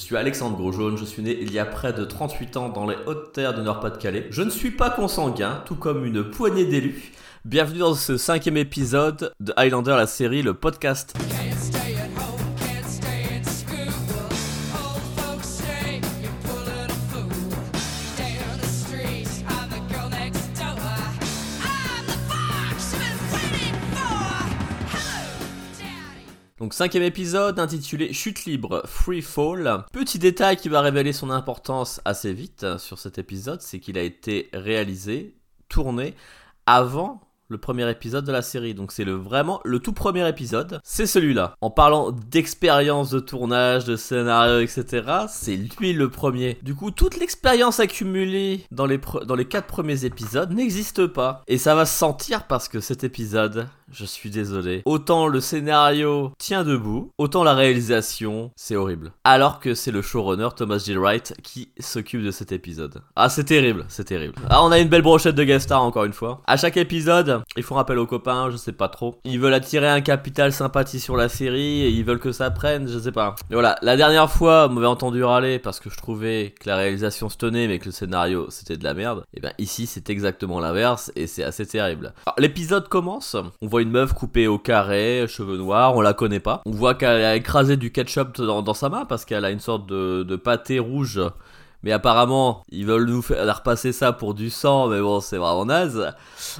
suis Alexandre Grosjaune, je suis né il y a près de 38 ans dans les hautes terres du Nord-Pas-de-Calais. Je ne suis pas consanguin, tout comme une poignée d'élus. Bienvenue dans ce cinquième épisode de Highlander, la série, le podcast. Donc cinquième épisode intitulé Chute libre, Free Fall. Petit détail qui va révéler son importance assez vite euh, sur cet épisode, c'est qu'il a été réalisé, tourné avant le premier épisode de la série. Donc c'est vraiment le tout premier épisode, c'est celui-là. En parlant d'expérience de tournage, de scénario, etc., c'est lui le premier. Du coup, toute l'expérience accumulée dans les quatre premiers épisodes n'existe pas. Et ça va se sentir parce que cet épisode, je suis désolé. Autant le scénario tient debout, autant la réalisation, c'est horrible. Alors que c'est le showrunner Thomas J. Wright qui s'occupe de cet épisode. Ah, c'est terrible, c'est terrible. Ah, on a une belle brochette de guest stars encore une fois. À chaque épisode, ils font appel aux copains, je sais pas trop. Ils veulent attirer un capital sympathie sur la série et ils veulent que ça prenne, je sais pas. Et voilà, la dernière fois, vous m'avez entendu râler parce que je trouvais que la réalisation se tenait mais que le scénario c'était de la merde. Et ben ici, c'est exactement l'inverse et c'est assez terrible. L'épisode commence, on voit une meuf coupée au carré, cheveux noirs, on la connaît pas. On voit qu'elle a écrasé du ketchup dans, sa main parce qu'elle a une sorte de, pâté rouge. Mais apparemment, ils veulent nous faire repasser ça pour du sang, mais bon, c'est vraiment naze.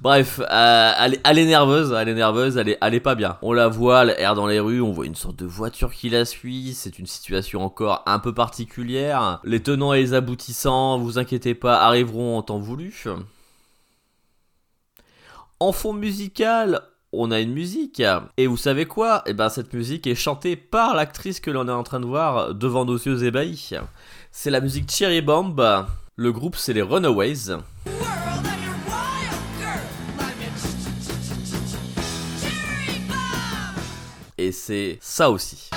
Bref, euh, elle, est- nerveuse, elle est nerveuse, elle est, elle est pas bien. On la voit, elle erre dans les rues, on voit une sorte de voiture qui la suit, c'est une situation encore un peu particulière. Les tenants et les aboutissants, vous inquiétez pas, arriveront en temps voulu. En fond musical, on a une musique. Et vous savez quoi? Eh ben cette musique est chantée par l'actrice que l'on est en train de voir devant nos yeux ébahis. C'est la musique Cherry Bomb. Le groupe c'est les Runaways. Et c'est ça aussi.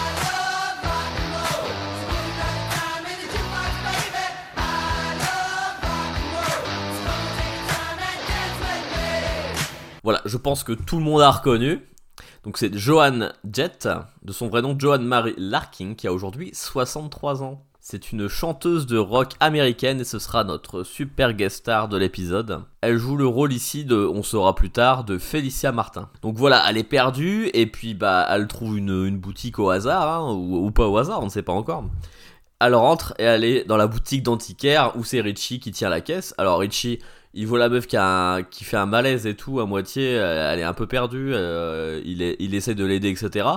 Voilà, je pense que tout le monde a reconnu. Donc c'est Joan Jett, de son vrai nom Joan Marie Larkin, qui a aujourd'hui 63 ans. C'est une chanteuse de rock américaine et ce sera notre super guest star de l'épisode. Elle joue le rôle ici de, on saura plus tard, de Felicia Martin. Donc voilà, elle est perdue et puis bah elle trouve une, une boutique au hasard, hein, ou, ou pas au hasard, on ne sait pas encore. Elle rentre et elle est dans la boutique d'antiquaire où c'est Richie qui tient la caisse. Alors Richie, il voit la meuf qui, a un- qui fait un malaise et tout à moitié, euh, elle est un peu perdue, euh, il, est, il essaie de l'aider, etc.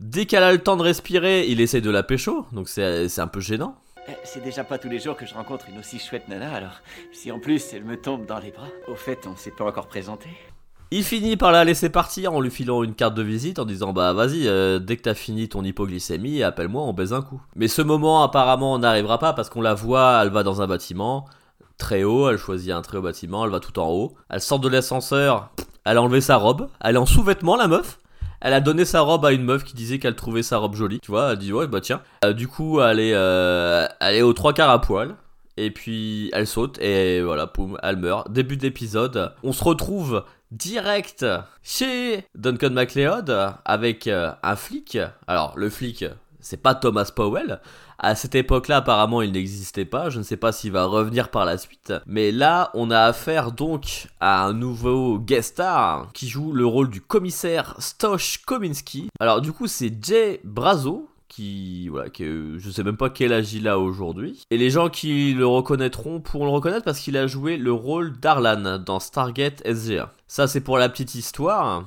Dès qu'elle a le temps de respirer, il essaie de la pécho, donc c'est c'est un peu gênant. Eh, C'est déjà pas tous les jours que je rencontre une aussi chouette nana, alors si en plus elle me tombe dans les bras. Au fait, on s'est pas encore présenté. Il finit par la laisser partir en lui filant une carte de visite en disant bah vas-y euh, dès que t'as fini ton hypoglycémie appelle-moi on baise un coup. Mais ce moment apparemment n'arrivera pas parce qu'on la voit elle va dans un bâtiment très haut elle choisit un très haut bâtiment elle va tout en haut elle sort de l'ascenseur elle a enlevé sa robe elle est en sous-vêtements la meuf elle a donné sa robe à une meuf qui disait qu'elle trouvait sa robe jolie tu vois elle dit ouais bah tiens Euh, du coup elle est euh, elle est aux trois quarts à poil et puis elle saute et voilà, poum, elle meurt. Début d'épisode, on se retrouve direct chez Duncan MacLeod avec euh, un flic. Alors le flic, c'est pas Thomas Powell. À cette époque-là, apparemment, il n'existait pas. Je ne sais pas s'il va revenir par la suite. Mais là, on a affaire donc à un nouveau guest star qui joue le rôle du commissaire Stosh Kominsky. Alors du coup, c'est Jay Brazo qui voilà qui je sais même pas quel âge il a aujourd'hui et les gens qui le reconnaîtront pourront le reconnaître parce qu'il a joué le rôle d'Arlan dans Stargate SG1 ça c'est pour la petite histoire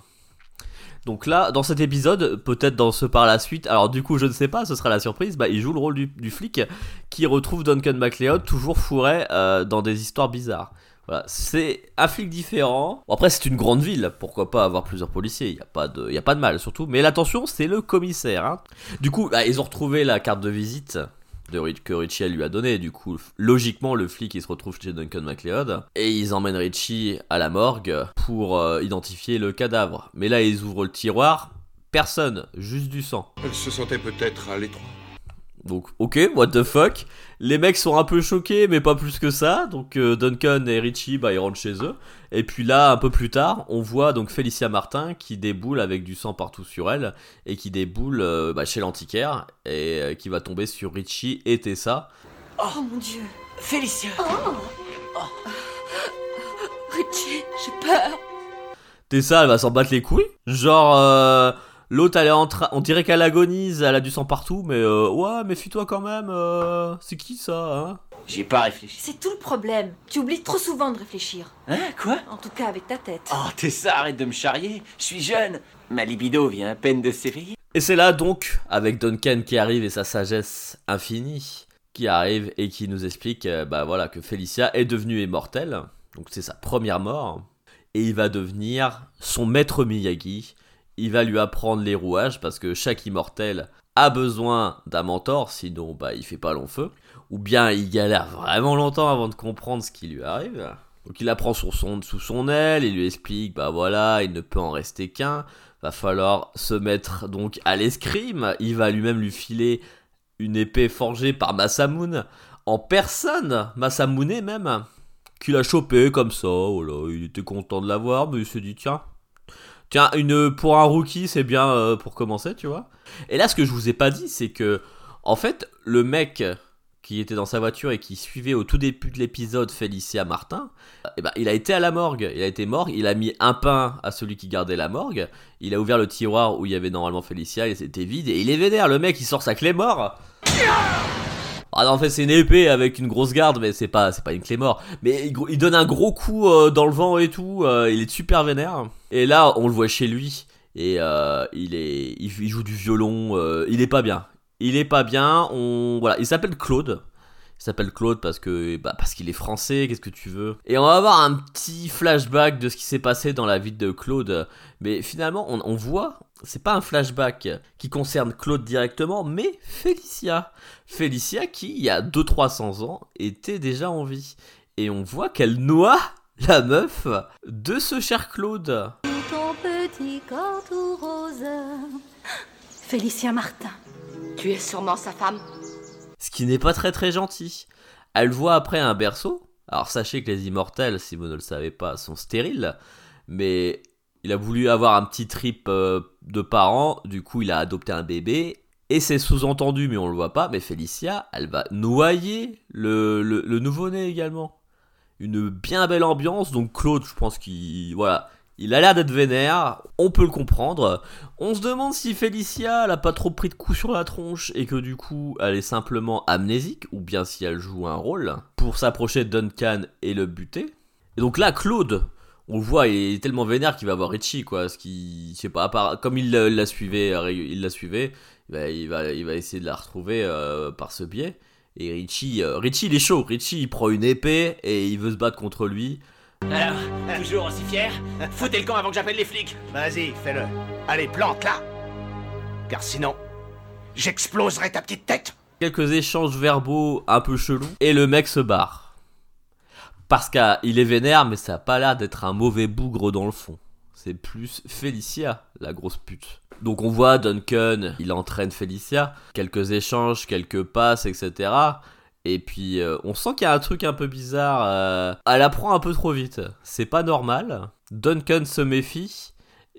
donc là dans cet épisode peut-être dans ce par la suite alors du coup je ne sais pas ce sera la surprise bah il joue le rôle du, flic qui retrouve Duncan MacLeod toujours fourré euh, dans des histoires bizarres voilà, c'est un flic différent. Bon, après, c'est une grande ville, pourquoi pas avoir plusieurs policiers, il n'y a, pas de- a pas de mal surtout. Mais l'attention, c'est le commissaire. hein. Du coup, bah, ils ont retrouvé la carte de visite de que Richie elle lui a donnée. Du coup, logiquement, le flic il se retrouve chez Duncan MacLeod et ils emmènent Richie à la morgue pour euh, identifier le cadavre. Mais là, ils ouvrent le tiroir, personne, juste du sang. Elle se sentait peut-être à l'étroit. Donc, ok, what the fuck. Les mecs sont un peu choqués, mais pas plus que ça. Donc, euh, Duncan et Richie, bah, ils rentrent chez eux. Et puis là, un peu plus tard, on voit donc Félicia Martin qui déboule avec du sang partout sur elle et qui déboule euh, bah, chez l'antiquaire et euh, qui va tomber sur Richie et Tessa. Oh mon dieu. Félicia Richie, j'ai peur. Tessa, elle va s'en battre les couilles. Genre, euh, l'autre, elle est en train. On dirait qu'elle agonise, elle a du sang partout, mais euh, ouais, méfie-toi quand même. euh, c'est qui ça, hein? J'ai pas réfléchi. C'est tout le problème. Tu oublies trop souvent de réfléchir. Hein? Quoi? En tout cas avec ta tête. Oh, t'es ça, arrête de me charrier. Je suis jeune. Ma libido vient à peine de s'éveiller. Et c'est là donc, avec Duncan qui arrive et sa sagesse infinie, qui arrive et qui nous explique euh, bah voilà, que Felicia est devenue immortelle. Donc c'est sa première mort. Et il va devenir son maître Miyagi. Il va lui apprendre les rouages parce que chaque immortel a besoin d'un mentor, sinon bah il fait pas long feu. Ou bien il galère vraiment longtemps avant de comprendre ce qui lui arrive. Donc il apprend son, sous son aile, il lui explique, bah voilà, il ne peut en rester qu'un, va falloir se mettre donc à l'escrime, il va lui-même lui filer une épée forgée par Masamune, en personne, Masamune même, qu'il a chopé comme ça, voilà, il était content de l'avoir, mais il s'est dit, tiens, tiens, une, pour un rookie, c'est bien euh, pour commencer, tu vois. Et là, ce que je vous ai pas dit, c'est que, en fait, le mec qui était dans sa voiture et qui suivait au tout début de l'épisode Félicia Martin, eh ben, il a été à la morgue. Il a été mort. Il a mis un pain à celui qui gardait la morgue. Il a ouvert le tiroir où il y avait normalement Félicia et c'était vide. Et il est vénère. Le mec, il sort sa clé mort. Ah en fait, c'est une épée avec une grosse garde, mais c'est pas, pas une clé mort. Mais il, donne un gros coup euh, dans le vent et tout. euh, il est super vénère. Et là, on le voit chez lui. Et euh, il est, il, joue du violon. il est pas bien. Il est pas bien. On, voilà, il s'appelle Claude. Il s'appelle Claude parce que bah, qu'il est français, qu'est-ce que tu veux Et on va avoir un petit flashback de ce qui s'est passé dans la vie de Claude. Mais finalement, on, on voit, c'est pas un flashback qui concerne Claude directement, mais Félicia. Félicia qui, il y a 200-300 ans, était déjà en vie. Et on voit qu'elle noie la meuf de ce cher Claude. Ton petit corps tout rose. Félicia Martin. Tu es sûrement sa femme. ce qui n'est pas très très gentil. Elle voit après un berceau. Alors sachez que les immortels, si vous ne le savez pas, sont stériles, mais il a voulu avoir un petit trip euh, de parents, du coup il a adopté un bébé, et c'est sous-entendu, mais on le voit pas, mais Félicia, elle va noyer le, nouveau-né également. Une bien belle ambiance, donc Claude, je pense qu'il... Voilà. Il a l'air d'être vénère, on peut le comprendre. On se demande si Félicia, elle a pas trop pris de coups sur la tronche et que du coup, elle est simplement amnésique, ou bien si elle joue un rôle pour s'approcher de Duncan et le buter. Et donc là, Claude, on le voit, il est tellement vénère qu'il va voir Richie, quoi. Ce qui, je sais pas, à part, comme il la la suivait, euh, il la suivait, bah, il va, il va essayer de la retrouver euh, par ce biais. Et Richie, euh, Richie, il est chaud. Richie, il prend une épée et il veut se battre contre lui. Alors, toujours aussi fier? Foutez le camp avant que j'appelle les flics Vas-y, fais-le. Allez, plante-la. Car sinon, j'exploserai ta petite tête. quelques échanges verbaux un peu chelous et le mec se barre. Parce qu'il est vénère, mais ça a pas l'air d'être un mauvais bougre dans le fond. C'est plus Félicia, la grosse pute. Donc on voit Duncan, il entraîne Félicia, quelques échanges, quelques passes, etc. Et puis euh, on sent qu'il y a un truc un peu bizarre. euh, elle apprend un peu trop vite. C'est pas normal. Duncan se méfie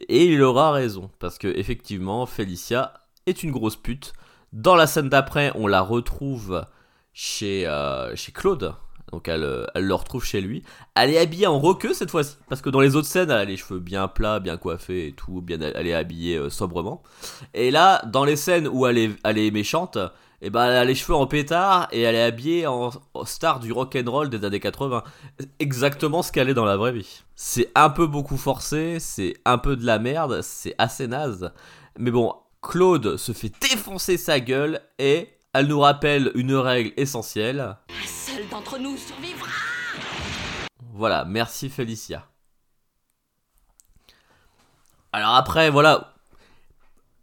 et il aura raison parce que effectivement Félicia est une grosse pute. Dans la scène d'après, on la retrouve chez, euh, chez Claude. Donc elle, euh, elle le retrouve chez lui. Elle est habillée en roqueux cette fois-ci. Parce que dans les autres scènes, elle a les cheveux bien plats, bien coiffés et tout. Bien, elle est habillée euh, sobrement. Et là, dans les scènes où elle est, elle est méchante, et ben elle a les cheveux en pétard et elle est habillée en, en star du rock and roll des années 80. Exactement ce qu'elle est dans la vraie vie. C'est un peu beaucoup forcé, c'est un peu de la merde, c'est assez naze. Mais bon, Claude se fait défoncer sa gueule et elle nous rappelle une règle essentielle. Un seul d'entre nous survivra. Voilà, merci Félicia. Alors après, voilà.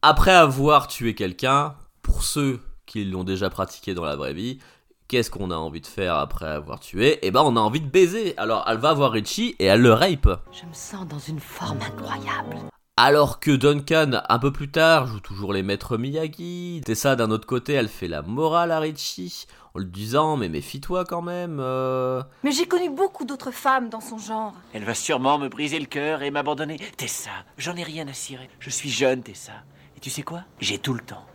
Après avoir tué quelqu'un, pour ceux qui l'ont déjà pratiqué dans la vraie vie, qu'est-ce qu'on a envie de faire après avoir tué? Eh ben, on a envie de baiser. Alors, elle va voir Richie et elle le rape. Je me sens dans une forme incroyable. Alors que Duncan, un peu plus tard, joue toujours les maîtres Miyagi. Tessa, d'un autre côté, elle fait la morale à Richie, en lui disant Mais méfie-toi quand même. euh. Mais j'ai connu beaucoup d'autres femmes dans son genre. Elle va sûrement me briser le cœur et m'abandonner. Tessa, j'en ai rien à cirer. Je suis jeune, Tessa. Et tu sais quoi? J'ai tout le temps.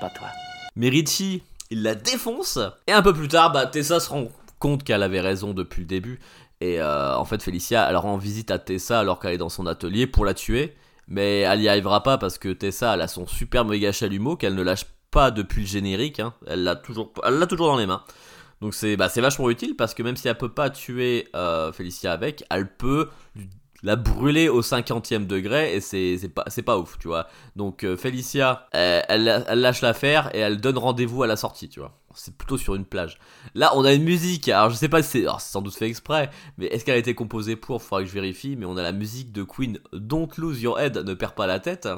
Pas toi. Mais Richie, il la défonce. Et un peu plus tard, bah, Tessa se rend compte qu'elle avait raison depuis le début. Et euh, en fait, Felicia, elle rend visite à Tessa alors qu'elle est dans son atelier pour la tuer. Mais elle y arrivera pas parce que Tessa, elle a son super méga chalumeau qu'elle ne lâche pas depuis le générique. hein. Elle l'a toujours, dans les mains. Donc c'est, bah, c'est vachement utile parce que même si elle peut pas tuer euh, Felicia avec, elle peut la brûler au 50e degré et c'est, pas, ouf, tu vois. Donc euh, elle, elle lâche l'affaire et elle donne rendez-vous à la sortie, tu vois. C'est plutôt sur une plage. Là, on a une musique. Alors, je sais pas si c'est, alors, c'est sans doute fait exprès, mais est-ce qu'elle a été composée pour? Faudra que je vérifie. Mais on a la musique de Queen, Don't Lose Your Head, ne perds pas la tête.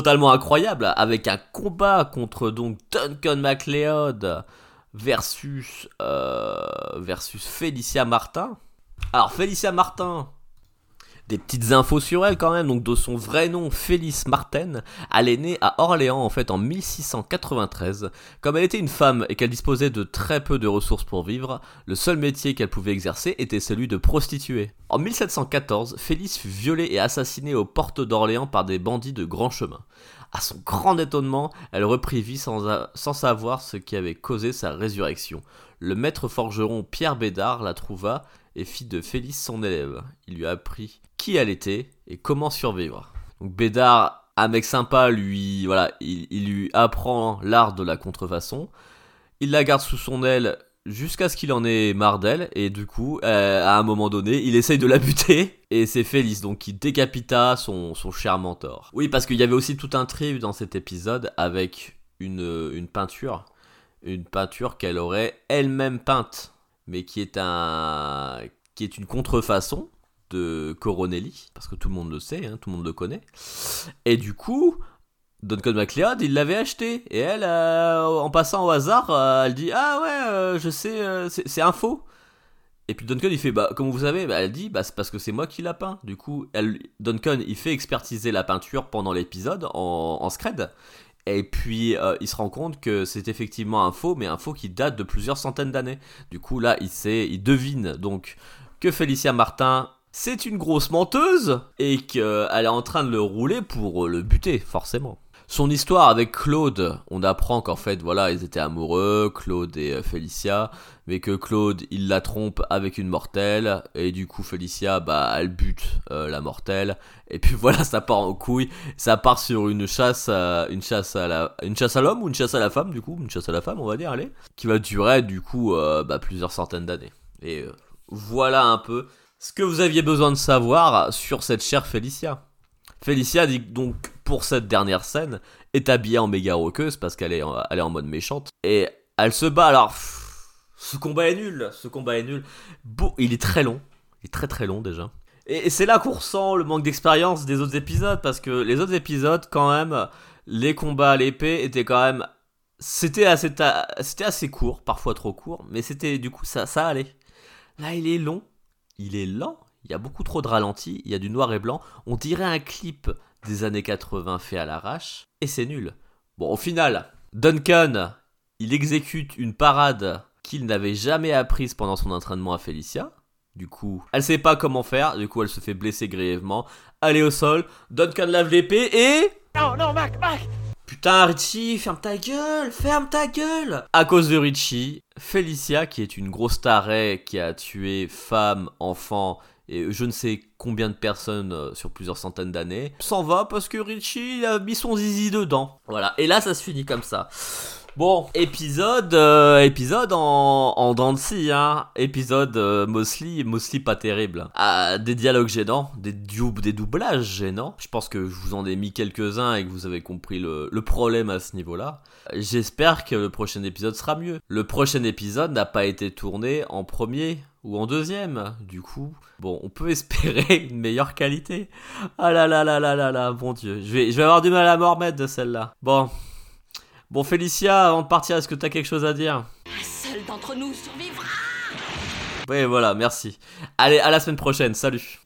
Totalement incroyable, avec un combat contre donc Duncan MacLeod versus euh, versus Felicia Martin. Alors Felicia Martin, des petites infos sur elle quand même, donc de son vrai nom, Félix Martin, elle est née à Orléans en fait en 1693. Comme elle était une femme et qu'elle disposait de très peu de ressources pour vivre, le seul métier qu'elle pouvait exercer était celui de prostituée. En 1714, Félix fut violée et assassinée aux portes d'Orléans par des bandits de grand chemin. À son grand étonnement, elle reprit vie sans, sans savoir ce qui avait causé sa résurrection. Le maître forgeron Pierre Bédard la trouva et fit de Félix son élève. Il lui apprit qui elle était et comment survivre. Donc Bédard, un mec sympa, lui, voilà, il, lui apprend l'art de la contrefaçon. Il la garde sous son aile jusqu'à ce qu'il en ait marre d'elle et du coup, euh, à un moment donné, il essaye de la buter et c'est Félix donc qui décapita son, son cher mentor. Oui, parce qu'il y avait aussi tout un trip dans cet épisode avec une, une peinture, une peinture qu'elle aurait elle-même peinte, mais qui est un qui est une contrefaçon de Coronelli, parce que tout le monde le sait, hein, tout le monde le connaît. Et du coup, Duncan MacLeod, il l'avait acheté. Et elle, euh, en passant au hasard, euh, elle dit Ah ouais, euh, je sais, c'est un faux. Et puis Duncan, il fait Bah, comment vous savez bah, Elle dit Bah, c'est parce que c'est moi qui l'a peint. Du coup, Duncan, il fait expertiser la peinture pendant l'épisode en, scred. Et puis, il se rend compte que c'est effectivement un faux, mais un faux qui date de plusieurs centaines d'années. Du coup, là, il, sait, il devine donc que Félicia Martin, c'est une grosse menteuse et qu'elle est en train de le rouler pour le buter, forcément. Son histoire avec Claude, on apprend qu'en fait, voilà, ils étaient amoureux, Claude et euh, Félicia, mais que Claude, il la trompe avec une mortelle, et du coup, Félicia, bah, elle bute euh, la mortelle, et puis voilà, ça part en couille, ça part sur une chasse, à, une chasse à la, une chasse à l'homme ou une chasse à la femme, du coup, une chasse à la femme, on va dire, allez, qui va durer, du coup, euh, bah, plusieurs centaines d'années. Et euh, voilà un peu ce que vous aviez besoin de savoir sur cette chère Félicia. Félicia donc pour cette dernière scène est habillée en méga roqueuse parce qu'elle est, en- elle est en mode méchante et elle se bat. Alors ce combat est nul ce combat est nul. Bon, il est très long il est très très long déjà. Et, c'est là qu'on ressent le manque d'expérience des autres épisodes parce que les autres épisodes quand même les combats à l'épée étaient quand même c'était assez assez court parfois trop court mais c'était du coup ça ça allait. Là il est long il est lent, il y a beaucoup trop de ralentis, il y a du noir et blanc, on dirait un clip des années 80 fait à l'arrache, et c'est nul. Bon, au final, Duncan, il exécute une parade qu'il n'avait jamais apprise pendant son entraînement à Felicia. Du coup, elle sait pas comment faire, du coup elle se fait blesser grièvement. Elle est au sol, Duncan lave l'épée et... Non, non, Mac, Mac Putain, Richie, ferme ta gueule, ferme ta gueule À cause de Richie, Felicia, qui est une grosse tarée qui a tué femmes, enfants et je ne sais combien de personnes euh, sur plusieurs centaines d'années, s'en va parce que Richie a mis son zizi dedans. Voilà, et là ça se finit comme ça. Bon, épisode, euh, épisode en, en dents de scie, hein. Épisode euh, mostly, mostly pas terrible. Ah, des dialogues gênants, des, des doublages gênants. Je pense que je vous en ai mis quelques-uns et que vous avez compris le, le problème à ce niveau-là. J'espère que le prochain épisode sera mieux. Le prochain épisode n'a pas été tourné en premier ou en deuxième. Du coup, bon, on peut espérer une meilleure qualité. Ah là là là là là là, bon Dieu. Je vais, je vais avoir du mal à m'en remettre de celle-là. Bon. Bon, Félicia, avant de partir, est-ce que t'as quelque chose à dire? Un seul d'entre nous survivra. Oui, voilà, merci. Allez, à la semaine prochaine, salut